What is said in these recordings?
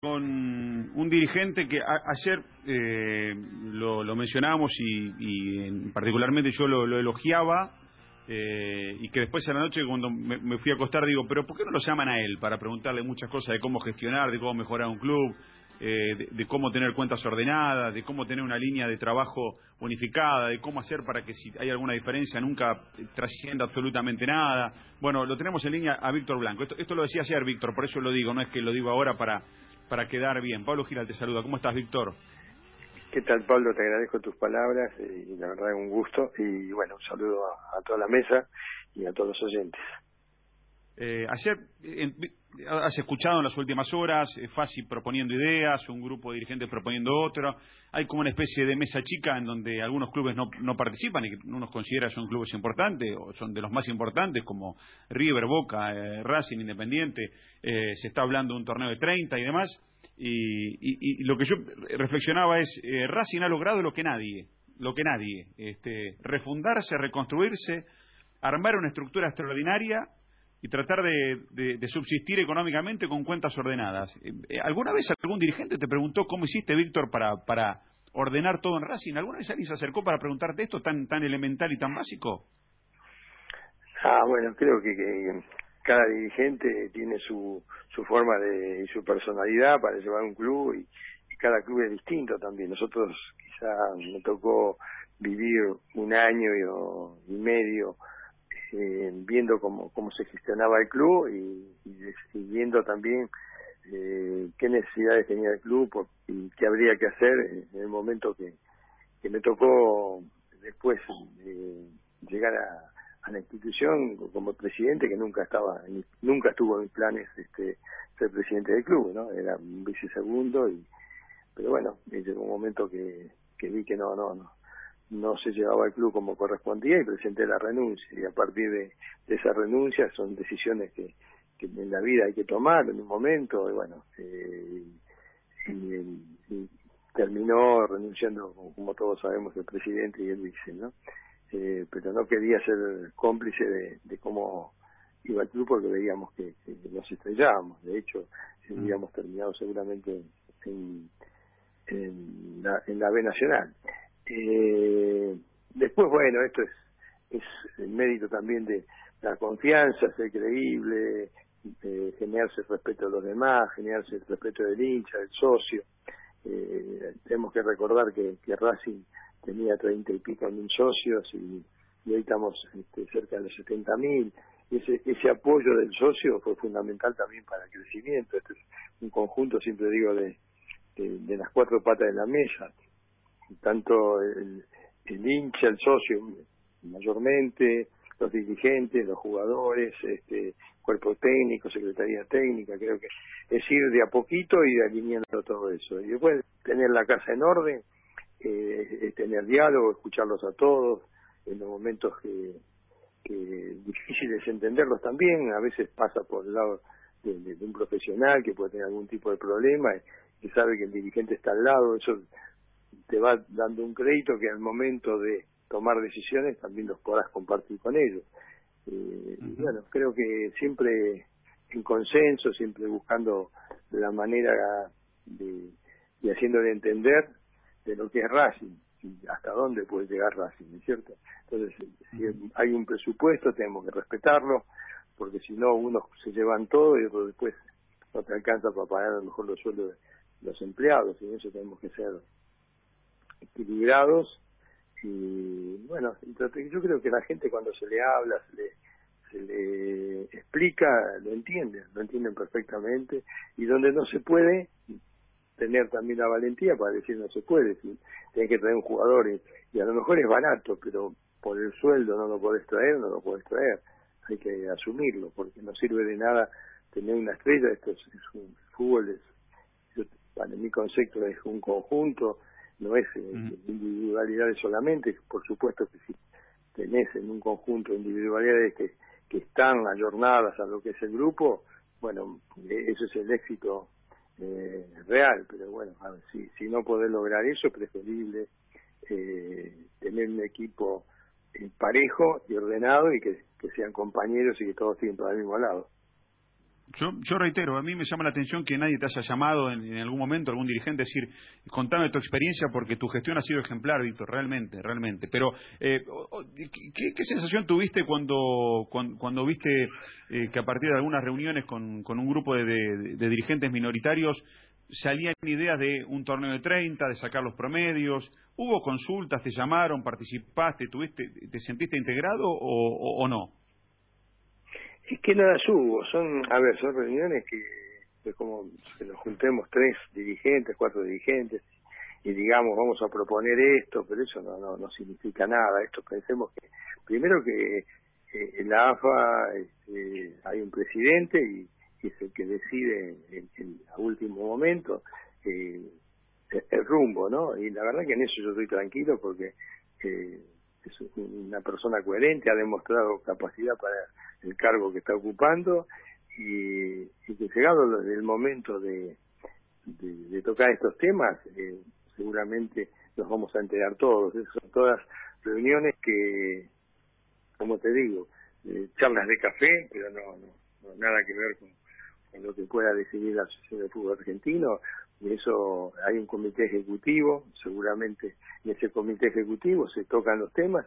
con un dirigente que ayer eh, lo, lo, mencionábamos y, y particularmente yo lo, elogiaba eh, y que después en la noche cuando me, fui a acostar digo, pero ¿por qué no lo llaman a él para preguntarle muchas cosas de cómo gestionar, de cómo mejorar un club, eh, de, cómo tener cuentas ordenadas, de cómo tener una línea de trabajo unificada, de cómo hacer para que si hay alguna diferencia nunca trascienda absolutamente nada? Bueno, lo tenemos en línea a Víctor Blanco. Esto lo decía ayer Víctor, por eso lo digo, no es que lo digo ahora para para quedar bien. Pablo Giral te saluda. ¿Cómo estás, Víctor? ¿Qué tal, Pablo? Te agradezco tus palabras y la verdad es un gusto. Y bueno, un saludo a, toda la mesa y a todos los oyentes. Eh, ayer has escuchado en las últimas horas eh, Fasi proponiendo ideas, un grupo de dirigentes proponiendo otra. Hay como una especie de mesa chica en donde algunos clubes no, no participan y que uno considera son clubes importantes o son de los más importantes como River, Boca, eh, Racing, Independiente. Eh, se está hablando de un torneo de 30 y demás. Y, y, lo que yo reflexionaba es, Racing ha logrado lo que nadie, lo que nadie, este, refundarse, reconstruirse, armar una estructura extraordinaria y tratar de, subsistir económicamente con cuentas ordenadas. Eh, ¿Alguna vez algún dirigente te preguntó cómo hiciste, Víctor, para, ordenar todo en Racing? ¿Alguna vez alguien se acercó para preguntarte esto tan, tan elemental y tan básico? Ah, bueno, creo que, cada dirigente tiene su, su forma de, y su personalidad para llevar un club y, y cada club es distinto también. Nosotros quizá me tocó vivir un año y medio eh, viendo cómo, cómo se gestionaba el club y, viendo también eh, qué necesidades tenía el club y qué habría que hacer en el momento que, que me tocó después eh, llegar a, a, la institución como presidente que nunca estaba nunca estuvo en mis planes este ser presidente del club no era un vicesegundo y pero bueno llegó un momento que que vi que no no no no se llevaba el club como correspondía y presenté la renuncia. Y a partir de, esa renuncia son decisiones que, que, en la vida hay que tomar en un momento. Y bueno, eh, y, terminó renunciando, como todos sabemos, el presidente y el vice, ¿no? Eh, pero no quería ser cómplice de, cómo iba el club porque veíamos que, nos estrellábamos. De hecho, habíamos terminado seguramente en, en, la, en la B Nacional. Eh, después, bueno, esto es, es el mérito también de la confianza, ser creíble, eh, generarse el respeto de los demás, generarse el respeto del hincha, del socio. Eh, tenemos que recordar que, que Racing tenía treinta y pico mil socios y, hoy estamos este, cerca de los setenta mil. Ese, ese apoyo del socio fue fundamental también para el crecimiento. Este es un conjunto, siempre digo, de las cuatro patas de la mesa tanto el, hincha, el socio, mayormente, los dirigentes, los jugadores, este, cuerpo técnico, secretaría técnica, creo que es ir de a poquito y alineando todo eso. Y después tener la casa en orden, eh, tener diálogo, escucharlos a todos, en los momentos que, que difíciles entenderlos también, a veces pasa por el lado de, un profesional que puede tener algún tipo de problema y sabe que el dirigente está al lado, eso te va dando un crédito que al momento de tomar decisiones también los podrás compartir con ellos. Eh, y bueno, creo que siempre en consenso, siempre buscando la manera de, de haciéndole entender de lo que es Racing y hasta dónde puede llegar Racing, ¿no es cierto? Entonces, si hay un presupuesto, tenemos que respetarlo, porque si no, unos se llevan todo y otros después no te alcanza para pagar a lo mejor los sueldos de los empleados, y eso tenemos que ser equilibrados y bueno, yo creo que la gente cuando se le habla, se le, se le explica, lo entiende, lo entienden perfectamente y donde no se puede, tener también la valentía para decir no se puede, si tienes que traer un jugador y, a lo mejor es barato, pero por el sueldo no lo podés traer, no lo podés traer, hay que asumirlo porque no sirve de nada tener una estrella, esto es, un fútbol, es, para mi concepto es un conjunto, no es eh, individualidades solamente, por supuesto que si tenés en un conjunto individualidades que, que están ayornadas a lo que es el grupo, bueno, e, eso es el éxito eh, real, pero bueno, a ver, si, si no podés lograr eso, es preferible eh, tener un equipo parejo y ordenado y que, que sean compañeros y que todos estén para el mismo lado. Yo, yo reitero, a mí me llama la atención que nadie te haya llamado en, algún momento, algún dirigente, decir, contame tu experiencia porque tu gestión ha sido ejemplar, Víctor, realmente, realmente. Pero, eh, ¿qué, sensación tuviste cuando, cuando, viste eh, que a partir de algunas reuniones con, con un grupo de, dirigentes minoritarios salían ideas de un torneo de 30, de sacar los promedios? ¿Hubo consultas, te llamaron, participaste, tuviste, te sentiste integrado o no? Es que nada hubo, son, a ver, son reuniones que es como que nos juntemos tres dirigentes, cuatro dirigentes y digamos vamos a proponer esto, pero eso no, no, no significa nada. Esto pensemos que primero que eh, en la AFA este, hay un presidente y, es el que decide en, en último momento eh, el rumbo, ¿no? Y la verdad que en eso yo estoy tranquilo porque eh, es una persona coherente, ha demostrado capacidad para el cargo que está ocupando y, que llegado el momento de, tocar estos temas, eh, seguramente nos vamos a enterar todos. Esas son todas reuniones que, como te digo, eh, charlas de café, pero no, no, nada que ver con, lo que pueda decidir la Asociación de Fútbol Argentino. Y eso hay un comité ejecutivo, seguramente en ese comité ejecutivo se tocan los temas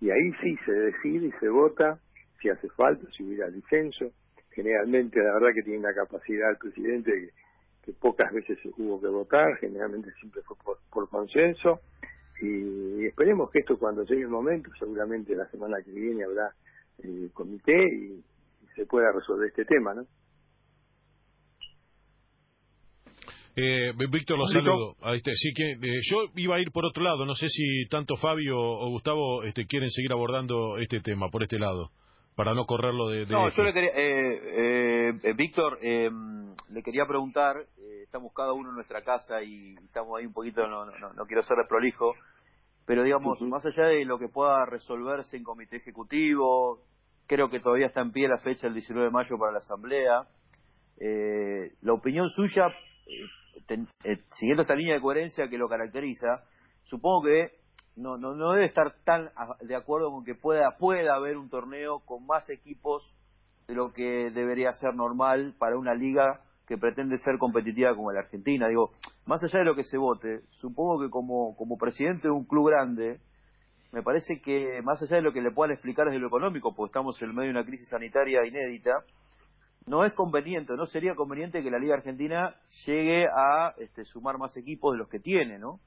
y ahí sí se decide y se vota si hace falta, si hubiera disenso. Generalmente, la verdad que tiene una capacidad el presidente que, pocas veces hubo que votar, generalmente siempre fue por, consenso. Y, esperemos que esto cuando llegue el momento, seguramente la semana que viene habrá el comité y, se pueda resolver este tema, ¿no? Eh, Víctor, lo saludo. Este, sí que eh, yo iba a ir por otro lado. No sé si tanto Fabio o Gustavo este, quieren seguir abordando este tema por este lado para no correrlo de... no, yo le quería... Eh, eh, Víctor, eh, le quería preguntar, estamos cada uno en nuestra casa y estamos ahí un poquito, no, no, no quiero ser prolijo, pero digamos, más allá de lo que pueda resolverse en comité ejecutivo, creo que todavía está en pie la fecha del 19 de mayo para la asamblea, la opinión suya, siguiendo esta línea de coherencia que lo caracteriza, supongo que no, no, no debe estar tan de acuerdo con que pueda, pueda haber un torneo con más equipos de lo que debería ser normal para una liga que pretende ser competitiva como la Argentina. Digo, más allá de lo que se vote, supongo que como, como presidente de un club grande, me parece que más allá de lo que le puedan explicar desde lo económico, porque estamos en medio de una crisis sanitaria inédita, no es conveniente, no sería conveniente que la Liga Argentina llegue a este, sumar más equipos de los que tiene, ¿no?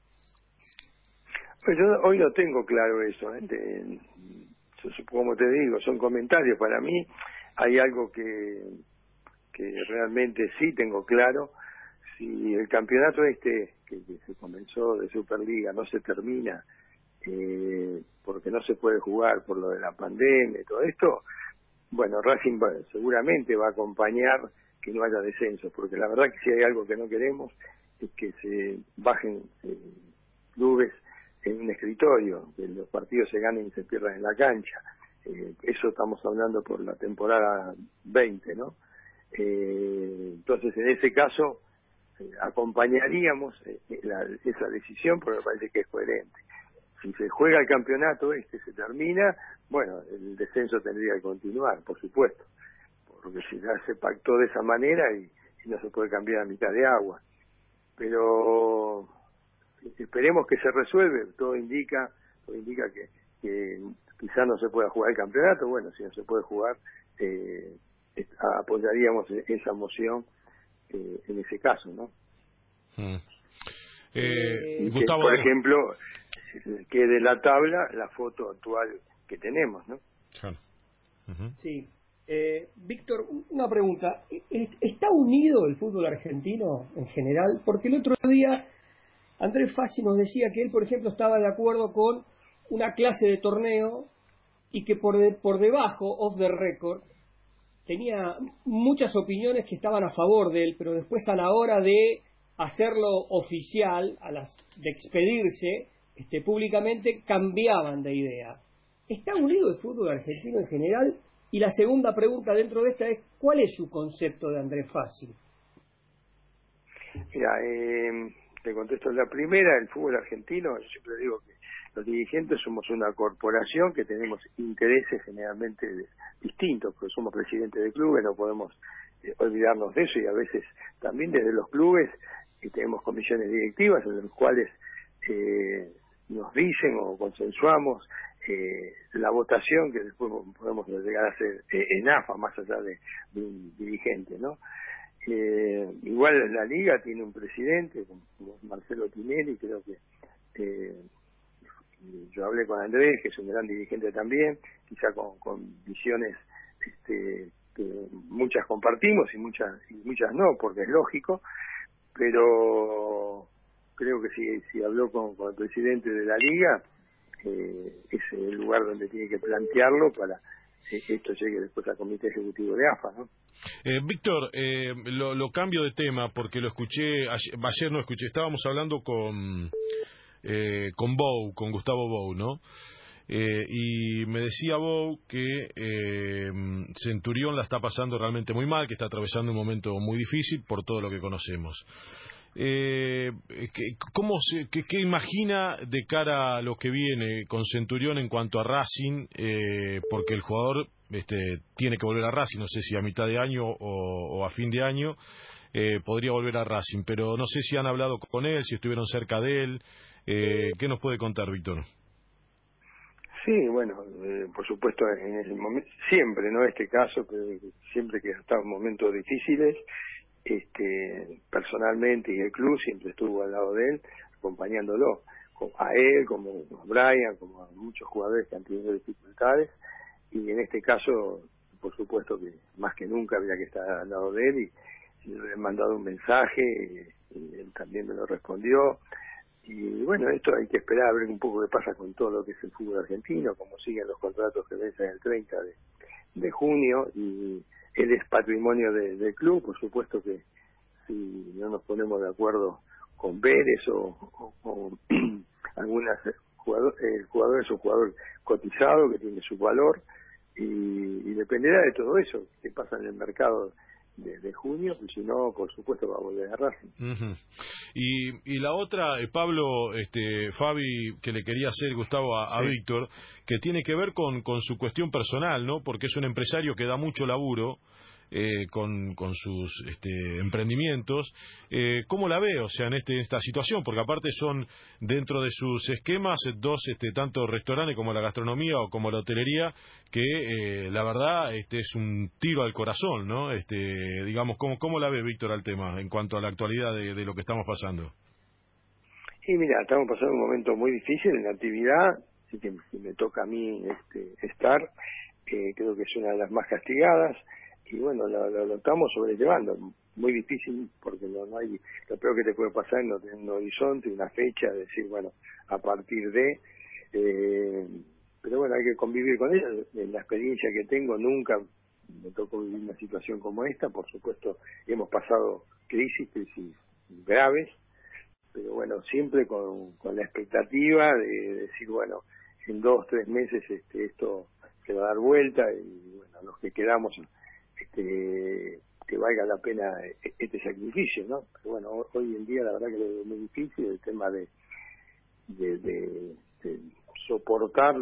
Pues yo hoy no tengo claro eso, ¿eh? como te digo, son comentarios. Para mí hay algo que, que realmente sí tengo claro. Si el campeonato este, que, se comenzó de Superliga, no se termina eh, porque no se puede jugar por lo de la pandemia y todo esto, bueno, Racing seguramente va a acompañar que no haya descenso, porque la verdad que si hay algo que no queremos es que se bajen eh, clubes en un escritorio, que los partidos se ganen y se pierdan en la cancha. Eh, eso estamos hablando por la temporada 20, ¿no? Eh, entonces, en ese caso, eh, acompañaríamos esa decisión porque me parece que es coherente. Si se juega el campeonato, este se termina, bueno, el descenso tendría que continuar, por supuesto, porque si ya se pactó de esa manera y no se puede cambiar a mitad de agua. Pero esperemos que se resuelve, todo indica, todo indica que, que quizá no se pueda jugar el campeonato, bueno, si no se puede jugar, eh, apoyaríamos esa moción eh, en ese caso, ¿no? Mm. Eh, Gustavo, por ejemplo, que de la tabla la foto actual que tenemos, ¿no? Sí. Eh, Víctor, una pregunta. ¿E-, e-, ¿Está unido el fútbol argentino en general? Porque el otro día Andrés Fassi nos decía que él, por ejemplo, estaba de acuerdo con una clase de torneo y que por, por debajo, off the record, tenía muchas opiniones que estaban a favor de él, pero después a la hora de hacerlo oficial, a las de expedirse este, públicamente, cambiaban de idea. ¿Está unido el fútbol argentino en general? Y la segunda pregunta dentro de esta es, ¿cuál es su concepto de Andrés Fassi? Mira, eh, te contesto la primera, el fútbol argentino, yo siempre digo que los dirigentes somos una corporación que tenemos intereses generalmente distintos, porque somos presidentes de clubes, no podemos olvidarnos de eso y a veces también desde los clubes y tenemos comisiones directivas en las cuales eh, nos dicen o consensuamos eh, la votación que después podemos llegar a hacer eh, en AFA más allá de, un dirigente, ¿no? Eh, igual la liga tiene un presidente como Marcelo Tinelli, creo que eh, yo hablé con Andrés, que es un gran dirigente también, quizá con, con visiones este, que muchas compartimos y muchas y muchas no, porque es lógico, pero creo que si, habló con, el presidente de la liga, eh, es el lugar donde tiene que plantearlo para que esto llegue después al comité ejecutivo de AFA, ¿no? Eh, Víctor, eh, lo, cambio de tema porque lo escuché, ayer, no escuché, estábamos hablando con, eh, con Bou, con Gustavo Bou, ¿no? Eh, y me decía Bou que eh, Centurión la está pasando realmente muy mal, que está atravesando un momento muy difícil por todo lo que conocemos. Eh, ¿cómo se, qué, imagina de cara a lo que viene con Centurión en cuanto a Racing? Eh, porque el jugador este, tiene que volver a Racing, no sé si a mitad de año o, a fin de año. Eh, podría volver a Racing, pero no sé si han hablado con él, si estuvieron cerca de él. Eh, ¿Qué nos puede contar, Víctor? Sí, bueno, eh, por supuesto, en ese momento, siempre, no este caso, pero siempre que en momentos difíciles, este, personalmente y el club siempre estuvo al lado de él, acompañándolo, a él, como a Brian, como a muchos jugadores que han tenido dificultades, y en este caso, por supuesto que más que nunca había que estar al lado de él, y, le he mandado un mensaje, y él también me lo respondió, y bueno, esto hay que esperar a ver un poco qué pasa con todo lo que es el fútbol argentino, cómo siguen los contratos que vencen el 30 de, de junio y él es patrimonio del club, por supuesto que si no nos ponemos de acuerdo con Vélez o, o, algunas jugadores, el jugador es un jugador cotizado que tiene su valor y, y dependerá de todo eso que pasa en el mercado de, junio, y si no, por supuesto, va a volver a Racing. y, y la otra, eh, Pablo, este, Fabi, que le quería hacer, Gustavo, a, Víctor, que tiene que ver con, con su cuestión personal, ¿no? Porque es un empresario que da mucho laburo eh, con, sus este, emprendimientos. Eh, ¿Cómo la ve, o sea, en este, esta situación? Porque aparte son dentro de sus esquemas dos, este, tanto restaurantes como la gastronomía o como la hotelería, que eh, la verdad este, es un tiro al corazón, ¿no? Este, digamos, ¿cómo, ¿cómo la ve, Víctor, al tema en cuanto a la actualidad de, lo que estamos pasando? Sí, mira, estamos pasando un momento muy difícil en la actividad, así que me toca a mí este, estar, creo que es una de las más castigadas y bueno, lo, estamos sobrellevando. Muy difícil porque no, no hay, lo peor que te puede pasar es no tener un horizonte, una fecha, decir, bueno, a partir de, eh, pero bueno, hay que convivir con ella. En la experiencia que tengo, nunca me tocó vivir una situación como esta. Por supuesto, hemos pasado crisis, crisis graves, pero bueno, siempre con, con la expectativa de, decir, bueno, en dos, tres meses este, esto se va a dar vuelta y bueno, los que quedamos este, que valga la pena este sacrificio, ¿no? Pero bueno, hoy en día la verdad que es muy difícil el tema de, de, soportar,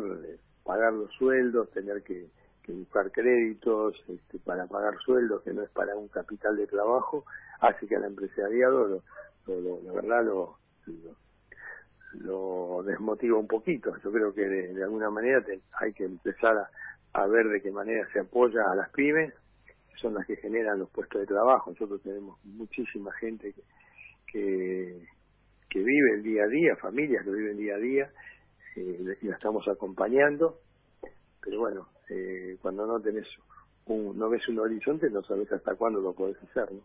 pagar los sueldos, tener que, buscar créditos este, para pagar sueldos, que no es para un capital de trabajo, hace que al empresariado, lo, la verdad, lo, lo, desmotiva un poquito. Yo creo que de, alguna manera hay que empezar a ver de qué manera se apoya a las pymes son las que generan los puestos de trabajo. Nosotros tenemos muchísima gente que, que, vive el día a día, familias que viven día a día, eh, y la estamos acompañando. Pero bueno, eh, cuando no tenés un, no ves un horizonte, no sabes hasta cuándo lo podés hacer, ¿no?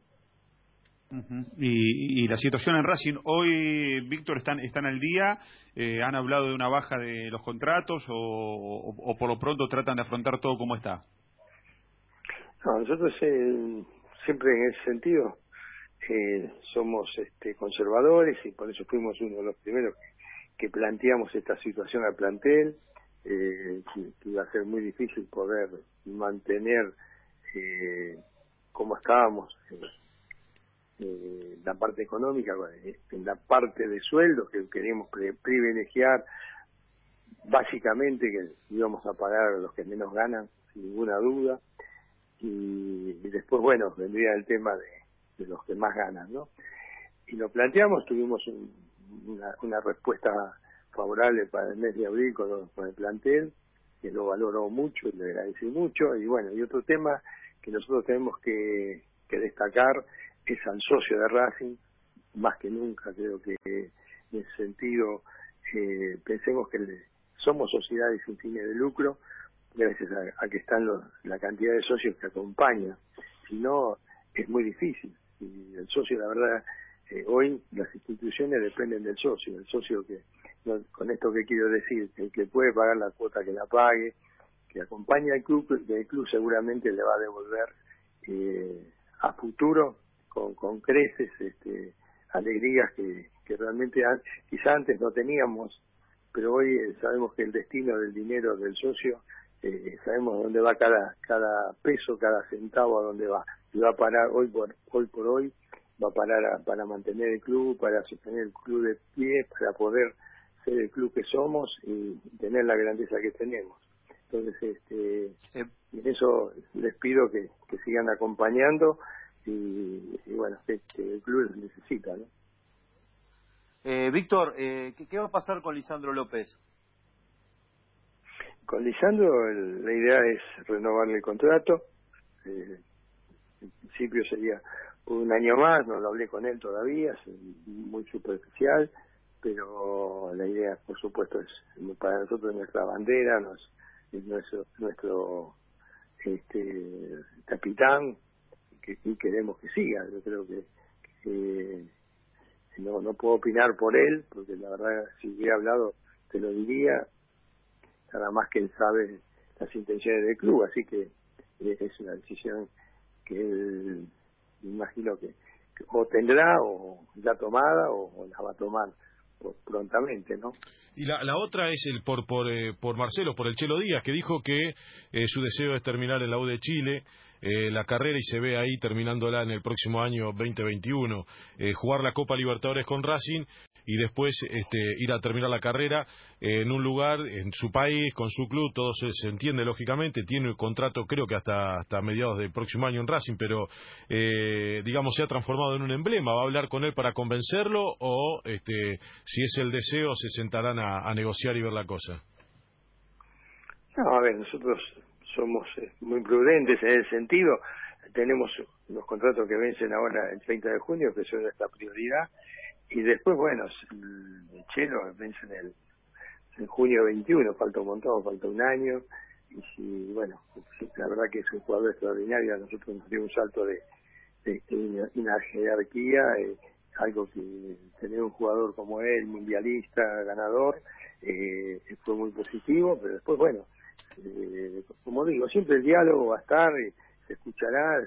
y, la situación en Racing, hoy, Víctor, están, están al día, eh, han hablado de una baja de los contratos o, por lo pronto tratan de afrontar todo como está. No, nosotros eh, siempre en ese sentido eh, somos este, conservadores y por eso fuimos uno de los primeros que planteamos esta situación al plantel, eh, que, iba a ser muy difícil poder mantener eh, como estábamos la parte económica, en la parte de sueldos que queríamos privilegiar, básicamente que íbamos a pagar a los que menos ganan, sin ninguna duda, y, después, bueno, vendría el tema de, los que más ganan, ¿no? Y lo planteamos, tuvimos una, respuesta favorable para el mes de abril con, el plantel, que lo valoró mucho le agradecí mucho, y bueno, y otro tema que nosotros tenemos que, que destacar es al socio de Racing, más que nunca creo que en ese sentido eh, pensemos que somos sociedades sin fines de lucro gracias a, que están la cantidad de socios que acompaña. Si no es muy difícil. Y el socio la verdad eh, hoy las instituciones dependen del socio. El socio que con esto que quiero decir el que puede pagar la cuota que la pague que acompaña al club el club seguramente le va a devolver eh, a futuro con, con creces este alegrías que, que realmente quizá antes no teníamos, pero hoy eh, sabemos que el destino del dinero del socio, eh, sabemos dónde va cada, cada peso, cada centavo, a dónde va. Y va a parar hoy por hoy, por hoy va a parar para mantener el club, para sostener el club de pie, para poder ser el club que somos y tener la grandeza que tenemos. Entonces, este, en eso les pido que, que sigan acompañando y, bueno, que, el club necesita, ¿no? Eh, Víctor, eh, ¿qué, va a pasar con Lisandro López? Con Lisandro la idea es renovarle el contrato. Eh, en principio sería un año más, no lo hablé con él todavía, es muy superficial, pero la idea, por supuesto, es para nosotros nuestra bandera, nos, es nuestro, nuestro este, capitán, y queremos que siga. Yo creo que, no, no puedo opinar por él, porque la verdad, si hubiera hablado, te lo diría, nada más que él sabe las intenciones del club, así que eh, es una decisión que él, imagino que, o tendrá o ya tomada o, la va a tomar prontamente, ¿no? Y la, la otra es el por por, eh, por Marcelo, por el Chelo Díaz, que dijo que eh, su deseo es terminar en la U de Chile, eh, la carrera y se ve ahí terminándola en el próximo año 2021. Eh, jugar la Copa Libertadores con Racing y después este, ir a terminar la carrera en un lugar, en su país, con su club, todo se, entiende lógicamente, tiene el contrato creo que hasta, hasta mediados del próximo año en Racing, pero eh, digamos se ha transformado en un emblema, ¿va a hablar con él para convencerlo o este, si es el deseo se sentarán a, a negociar y ver la cosa? No, a ver, nosotros somos eh, muy prudentes en ese sentido. Tenemos los contratos que vencen ahora el 30 de junio, que son nuestra prioridad, y después, bueno, el Chelo vence en, el, en junio 21, falta un montón, falta un año, y si, bueno, la verdad que es un jugador extraordinario, a nosotros nos dio un salto de, de, una jerarquía, eh, algo que tener un jugador como él, mundialista, ganador, eh, fue muy positivo, pero después, bueno, eh, como digo, siempre el diálogo va a estar, se escuchará,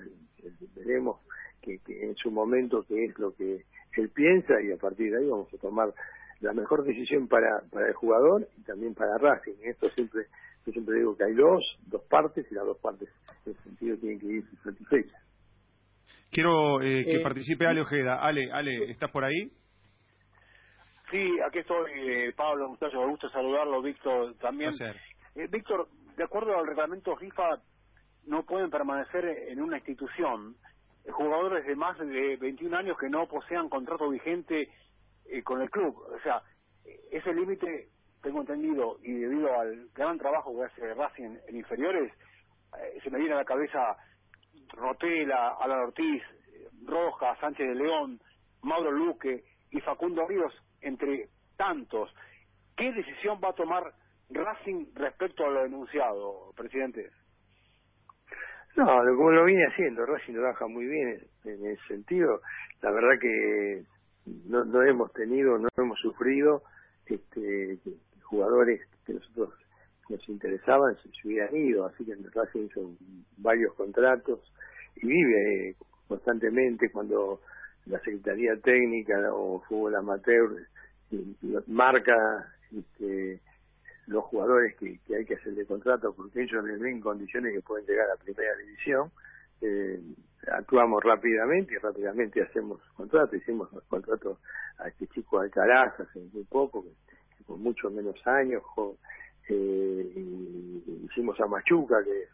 veremos que, en su momento qué es lo que él piensa y a partir de ahí vamos a tomar la mejor decisión para, para el jugador y también para Racing. Esto siempre, yo siempre digo que hay dos, dos partes y las dos partes en ese sentido tienen que ir satisfechas. Quiero eh, que eh, participe Ale Ojeda. Ale, Ale, ¿estás por ahí? Sí, aquí estoy, eh, Pablo, muchachos, me gusta saludarlo, Víctor, también. Eh, Víctor, de acuerdo al reglamento FIFA, no pueden permanecer en una institución jugadores de más de 21 años que no posean contrato vigente eh, con el club. O sea, ese límite, tengo entendido, y debido al gran trabajo que hace Racing en, inferiores, se me viene a la cabeza Rotela, Alan Ortiz, Roja, Sánchez de León, Mauro Luque y Facundo Ríos, entre tantos. ¿Qué decisión va a tomar Racing respecto a lo denunciado, presidente? No, como lo viene haciendo, Racing trabaja muy bien en ese sentido. La verdad que no, no hemos tenido, no hemos sufrido este, jugadores que nosotros nos interesaban se, hubieran ido, así que Racing hizo varios contratos y vive eh, constantemente cuando la Secretaría Técnica o Fútbol Amateur eh, marca este, los jugadores que, hay que hacer de contrato porque ellos les ven condiciones que pueden llegar a primera división. Eh, actuamos rápidamente y rápidamente hacemos contrato. Hicimos contrato a este chico Alcaraz hace muy poco, que, mucho menos años. eh, y hicimos a Machuca, que es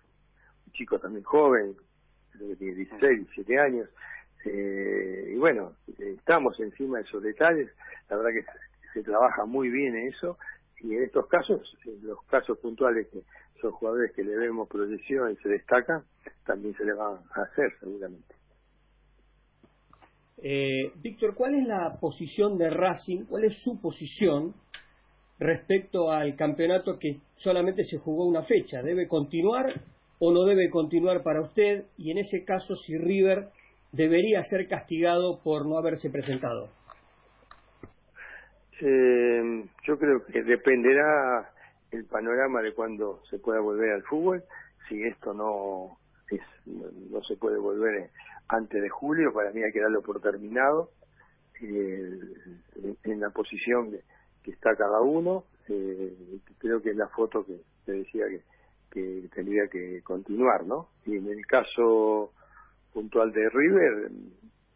un chico también joven, creo que tiene 16, 17 años. Eh, y bueno, estamos encima de esos detalles, la verdad que se, trabaja muy bien en eso, y en estos casos, en los casos puntuales que son jugadores que le vemos proyección y se destacan, también se le va a hacer seguramente. Eh, Víctor, ¿cuál es la posición de Racing? ¿Cuál es su posición respecto al campeonato que solamente se jugó una fecha? ¿Debe continuar o no debe continuar para usted? Y en ese caso, si River debería ser castigado por no haberse presentado. Eh, yo creo que dependerá el panorama de cuando se pueda volver al fútbol. Si esto no es, no, se puede volver antes de julio, para mí hay que darlo por terminado eh, en la posición que, está cada uno. Eh, creo que es la foto que te decía que, que tendría que continuar, ¿no? Y en el caso puntual de River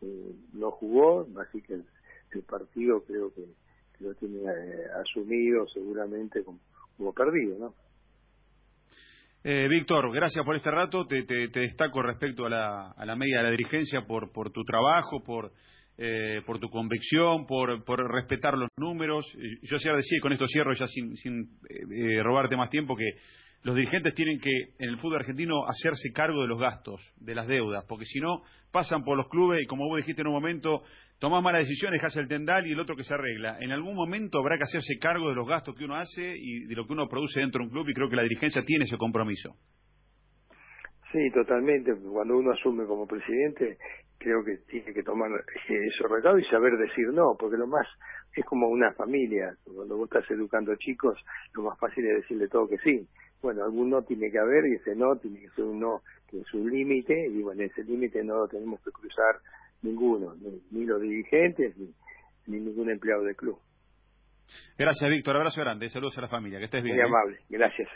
eh, no jugó, así que el, partido creo que, lo tiene eh, asumido seguramente como, perdido, ¿no? Eh, Víctor, gracias por este rato. Te, te, destaco respecto a la, a la media de la dirigencia por, por tu trabajo, por, eh, por tu convicción, por, por respetar los números. Yo ayer decía, con esto cierro ya sin, sin eh, robarte más tiempo, que los dirigentes tienen que, en el fútbol argentino, hacerse cargo de los gastos, de las deudas, porque si no, pasan por los clubes y como vos dijiste en un momento, tomás malas decisiones, hace el tendal y el otro que se arregla. En algún momento habrá que hacerse cargo de los gastos que uno hace y de lo que uno produce dentro de un club y creo que la dirigencia tiene ese compromiso. Sí, totalmente. Cuando uno asume como presidente, creo que tiene que tomar esos recados y saber decir no, porque lo más es como una familia. Cuando vos estás educando chicos, lo más fácil es decirle todo que sí. Bueno, algún no tiene que haber y ese no tiene que ser un no que es un límite y bueno, ese límite no lo tenemos que cruzar ninguno, ni, los dirigentes ni, ni, ningún empleado del club. Gracias, Víctor. Abrazo grande. Saludos a la familia. Que estés bien. Muy ¿eh? amable. Gracias.